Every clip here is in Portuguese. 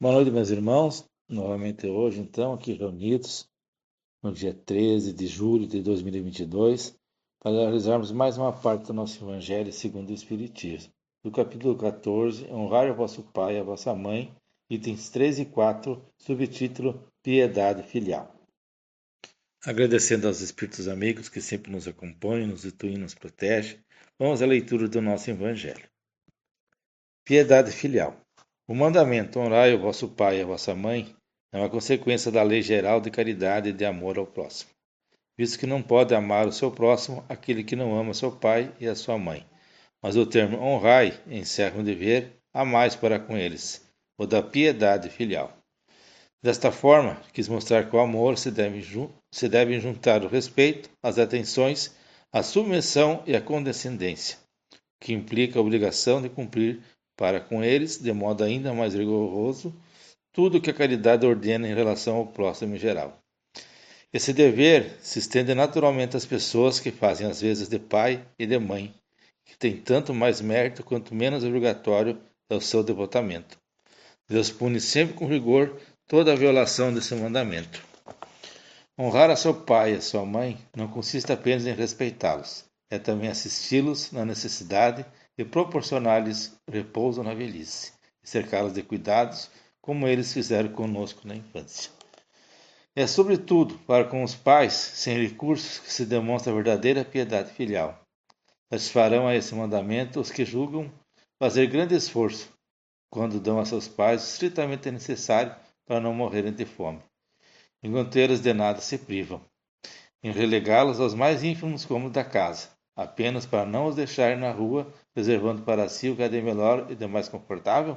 Boa noite, meus irmãos. Novamente hoje, então, aqui reunidos no dia 13 de julho de 2022, para realizarmos mais uma parte do nosso Evangelho segundo o Espiritismo. Do capítulo 14, Honrar o vosso pai e a vossa mãe, itens 3 e 4, subtítulo Piedade Filial. Agradecendo aos Espíritos amigos que sempre nos acompanham, nos intuem e nos protegem, vamos à leitura do nosso Evangelho. Piedade Filial. O mandamento honrai o vosso pai e a vossa mãe é uma consequência da lei geral de caridade e de amor ao próximo, visto que não pode amar o seu próximo aquele que não ama seu pai e a sua mãe. Mas o termo honrai encerra um dever a mais para com eles, o da piedade filial. Desta forma, quis mostrar que o amor se deve, se deve juntar o respeito, as atenções, a submissão e a condescendência, que implica a obrigação de cumprir para com eles, de modo ainda mais rigoroso, tudo o que a caridade ordena em relação ao próximo em geral. Esse dever se estende naturalmente às pessoas que fazem as vezes de pai e de mãe, que tem tanto mais mérito quanto menos obrigatório é o seu devotamento. Deus pune sempre com rigor toda a violação desse mandamento. Honrar a seu pai e a sua mãe não consiste apenas em respeitá-los, é também assisti-los na necessidade e proporcionar-lhes repouso na velhice, e cercá-los de cuidados, como eles fizeram conosco na infância. É, sobretudo, para com os pais sem recursos que se demonstra a verdadeira piedade filial. Satisfarão a esse mandamento os que julgam fazer grande esforço quando dão a seus pais o estritamente necessário para não morrerem de fome, enquanto eles de nada se privam, em relegá-los aos mais ínfimos cômodos da casa, apenas para não os deixar na rua, reservando para si o que é de melhor e de mais confortável?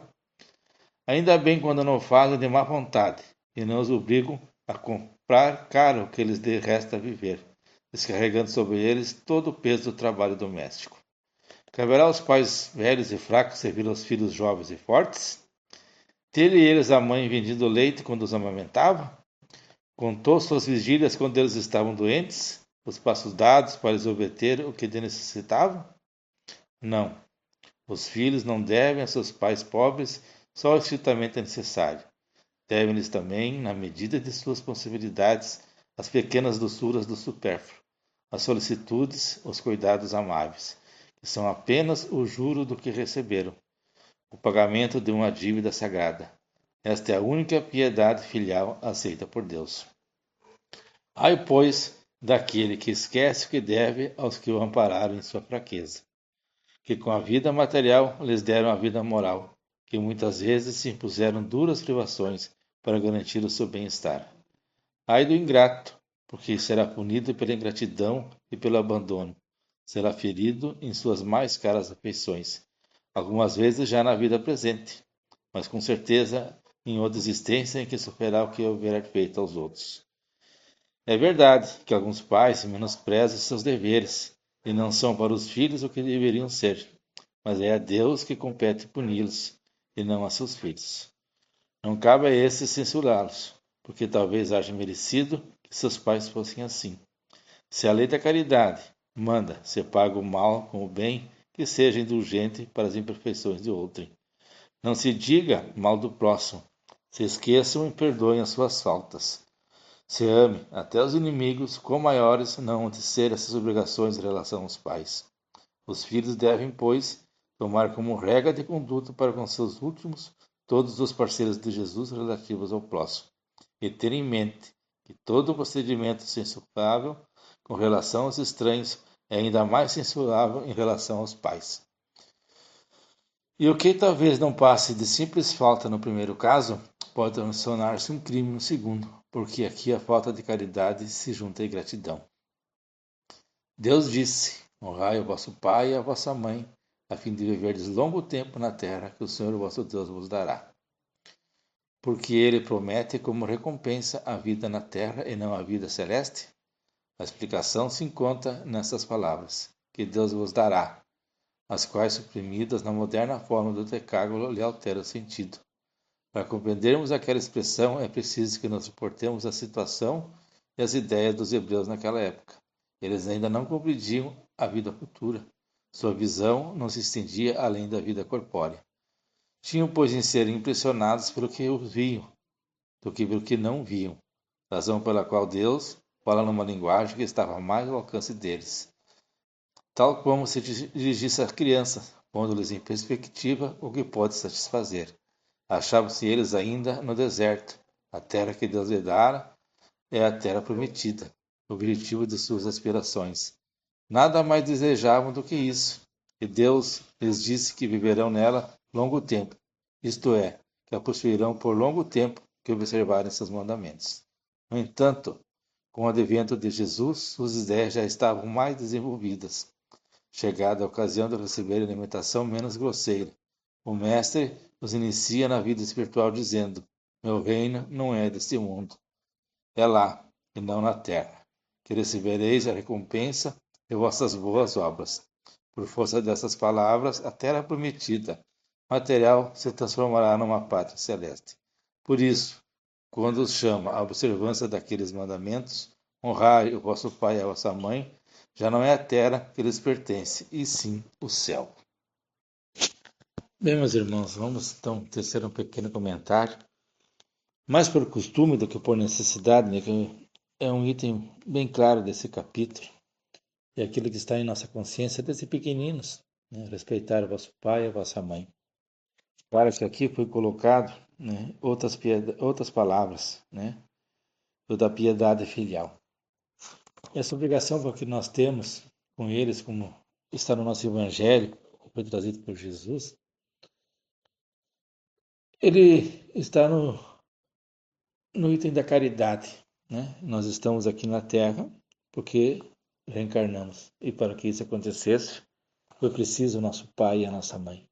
Ainda bem quando não fazem de má vontade e não os obrigam a comprar caro o que lhes dê resta viver, descarregando sobre eles todo o peso do trabalho doméstico. Caberá aos pais velhos e fracos servir aos filhos jovens e fortes? Teve eles a mãe vendido leite quando os amamentava? Contou suas vigílias quando eles estavam doentes? Os passos dados para lhes obter o que necessitavam? Não. Os filhos não devem a seus pais pobres só o estritamente necessário. Devem-lhes também, na medida de suas possibilidades, as pequenas doçuras do supérfluo, as solicitudes, os cuidados amáveis, que são apenas o juro do que receberam, o pagamento de uma dívida sagrada. Esta é a única piedade filial aceita por Deus. Ai, pois, daquele que esquece o que deve aos que o ampararam em sua fraqueza, que com a vida material lhes deram a vida moral, que muitas vezes se impuseram duras privações para garantir o seu bem-estar. Ai do ingrato, porque será punido pela ingratidão e pelo abandono, será ferido em suas mais caras afeições, algumas vezes já na vida presente, mas com certeza em outra existência em que sofrerá o que houver feito aos outros. É verdade que alguns pais menosprezam seus deveres e não são para os filhos o que deveriam ser, mas é a Deus que compete puni-los e não a seus filhos. Não cabe a esses censurá-los, porque talvez haja merecido que seus pais fossem assim. Se a lei da caridade manda se paga o mal com o bem, que seja indulgente para as imperfeições de outrem. Não se diga mal do próximo, se esqueçam e perdoem as suas faltas. Se ame até os inimigos, quão maiores não de ser essas obrigações em relação aos pais. Os filhos devem, pois, tomar como regra de conduta para com seus últimos todos os parceiros de Jesus relativos ao próximo, e ter em mente que todo procedimento censurável com relação aos estranhos é ainda mais censurável em relação aos pais. E o que talvez não passe de simples falta no primeiro caso, pode tornar-se um crime no segundo, porque aqui a falta de caridade se junta à ingratidão. Deus disse: Honrai o vosso pai e a vossa mãe, a fim de viverdes longo tempo na terra que o Senhor vosso Deus vos dará. Porque ele promete como recompensa a vida na terra e não a vida celeste? A explicação se encontra nessas palavras, que Deus vos dará, as quais, suprimidas na moderna forma do decágulo, lhe altera o sentido. Para compreendermos aquela expressão, é preciso que nos suportemos a situação e as ideias dos hebreus naquela época. Eles ainda não compreendiam a vida futura. Sua visão não se estendia além da vida corpórea. Tinham, pois, em ser impressionados pelo que viam, do que pelo que não viam, razão pela qual Deus fala numa linguagem que estava mais ao alcance deles, tal como se dirigisse a crianças, pondo-lhes em perspectiva o que pode satisfazer. Achavam-se eles ainda no deserto. A terra que Deus lhe dara é a terra prometida, o objetivo de suas aspirações. Nada mais desejavam do que isso, e Deus lhes disse que viverão nela longo tempo, isto é, que a possuirão por longo tempo que observarem seus mandamentos. No entanto, com o advento de Jesus, suas ideias já estavam mais desenvolvidas. Chegada a ocasião de receber alimentação menos grosseira, o Mestre os inicia na vida espiritual dizendo: Meu reino não é deste mundo. É lá, e não na terra, que recebereis a recompensa de vossas boas obras. Por força dessas palavras, a terra prometida, material, se transformará numa pátria celeste. Por isso, quando os chama à observância daqueles mandamentos, honrai o vosso pai e a vossa mãe, já não é a terra que lhes pertence, e sim o céu. Bem, meus irmãos, vamos então tecer um pequeno comentário, mais por costume do que por necessidade, né, que é um item bem claro desse capítulo, e aquilo que está em nossa consciência desde pequeninos, né, respeitar o vosso pai e a vossa mãe. Claro que aqui foi colocado né, outras, outras palavras, né, da piedade filial. Essa obrigação que nós temos com eles, como está no nosso Evangelho, foi trazido por Jesus, ele está no, no item da caridade. Né? Nós estamos aqui na Terra porque reencarnamos. E para que isso acontecesse, foi preciso o nosso pai e a nossa mãe.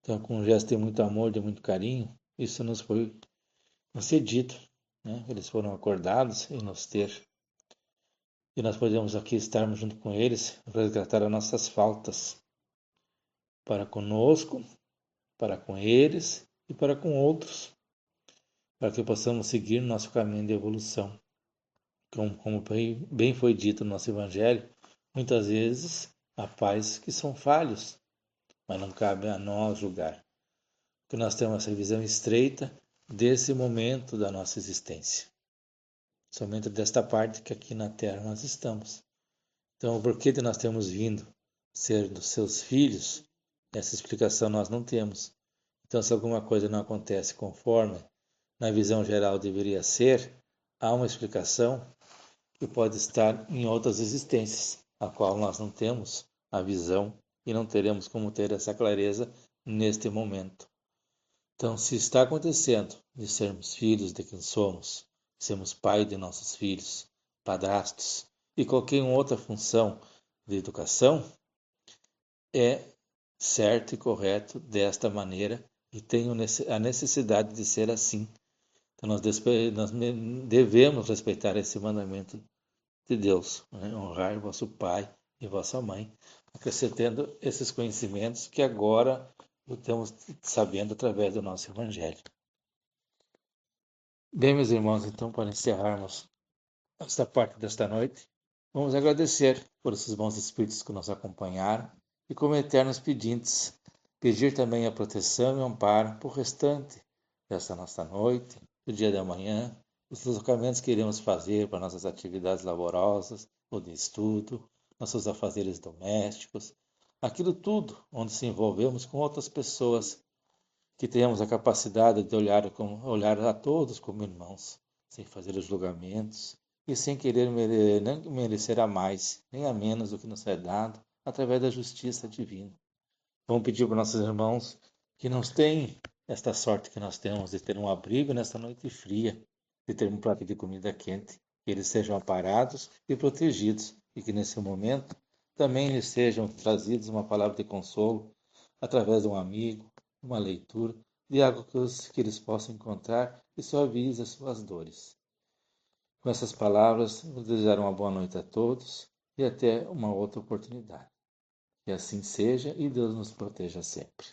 Então, com um gesto de muito amor, de muito carinho, isso nos foi concedido. Né? Eles foram acordados em nos ter. E nós podemos aqui estarmos junto com eles, resgatar as nossas faltas para conosco, para com eles e para com outros, para que possamos seguir nosso caminho de evolução. Como, como bem foi dito no nosso Evangelho, muitas vezes há pais que são falhos, mas não cabe a nós julgar. Porque nós temos essa visão estreita desse momento da nossa existência. Somente desta parte que aqui na Terra nós estamos. Então, o porquê de nós termos vindo ser dos seus filhos, essa explicação nós não temos. Então, se alguma coisa não acontece conforme na visão geral deveria ser, há uma explicação que pode estar em outras existências, a qual nós não temos a visão e não teremos como ter essa clareza neste momento. Então, se está acontecendo de sermos filhos de quem somos, sermos pai de nossos filhos, padrastos e qualquer outra função de educação, é certo e correto desta maneira e tenho a necessidade de ser assim. Então nós, devemos respeitar esse mandamento de Deus, né? honrar vosso pai e vossa mãe, acrescentando esses conhecimentos que agora estamos sabendo através do nosso Evangelho. Bem, meus irmãos, então, para encerrarmos esta parte desta noite, vamos agradecer por esses bons espíritos que nos acompanharam e como eternos pedintes pedir também a proteção e amparo por restante desta nossa noite, do dia de amanhã, os deslocamentos que iremos fazer para nossas atividades laborosas ou de estudo, nossos afazeres domésticos, aquilo tudo onde se envolvemos com outras pessoas, que tenhamos a capacidade de olhar, com, olhar a todos como irmãos, sem fazer os julgamentos e sem querer merecer a mais nem a menos do que nos é dado através da justiça divina. Vamos pedir para nossos irmãos que não tenham esta sorte que nós temos de ter um abrigo nesta noite fria, de ter um prato de comida quente, que eles sejam aparados e protegidos e que nesse momento também lhes sejam trazidos uma palavra de consolo através de um amigo, uma leitura, de algo que, os, que eles possam encontrar e suavize as suas dores. Com essas palavras, vou desejar uma boa noite a todos e até uma outra oportunidade. Que assim seja e Deus nos proteja sempre.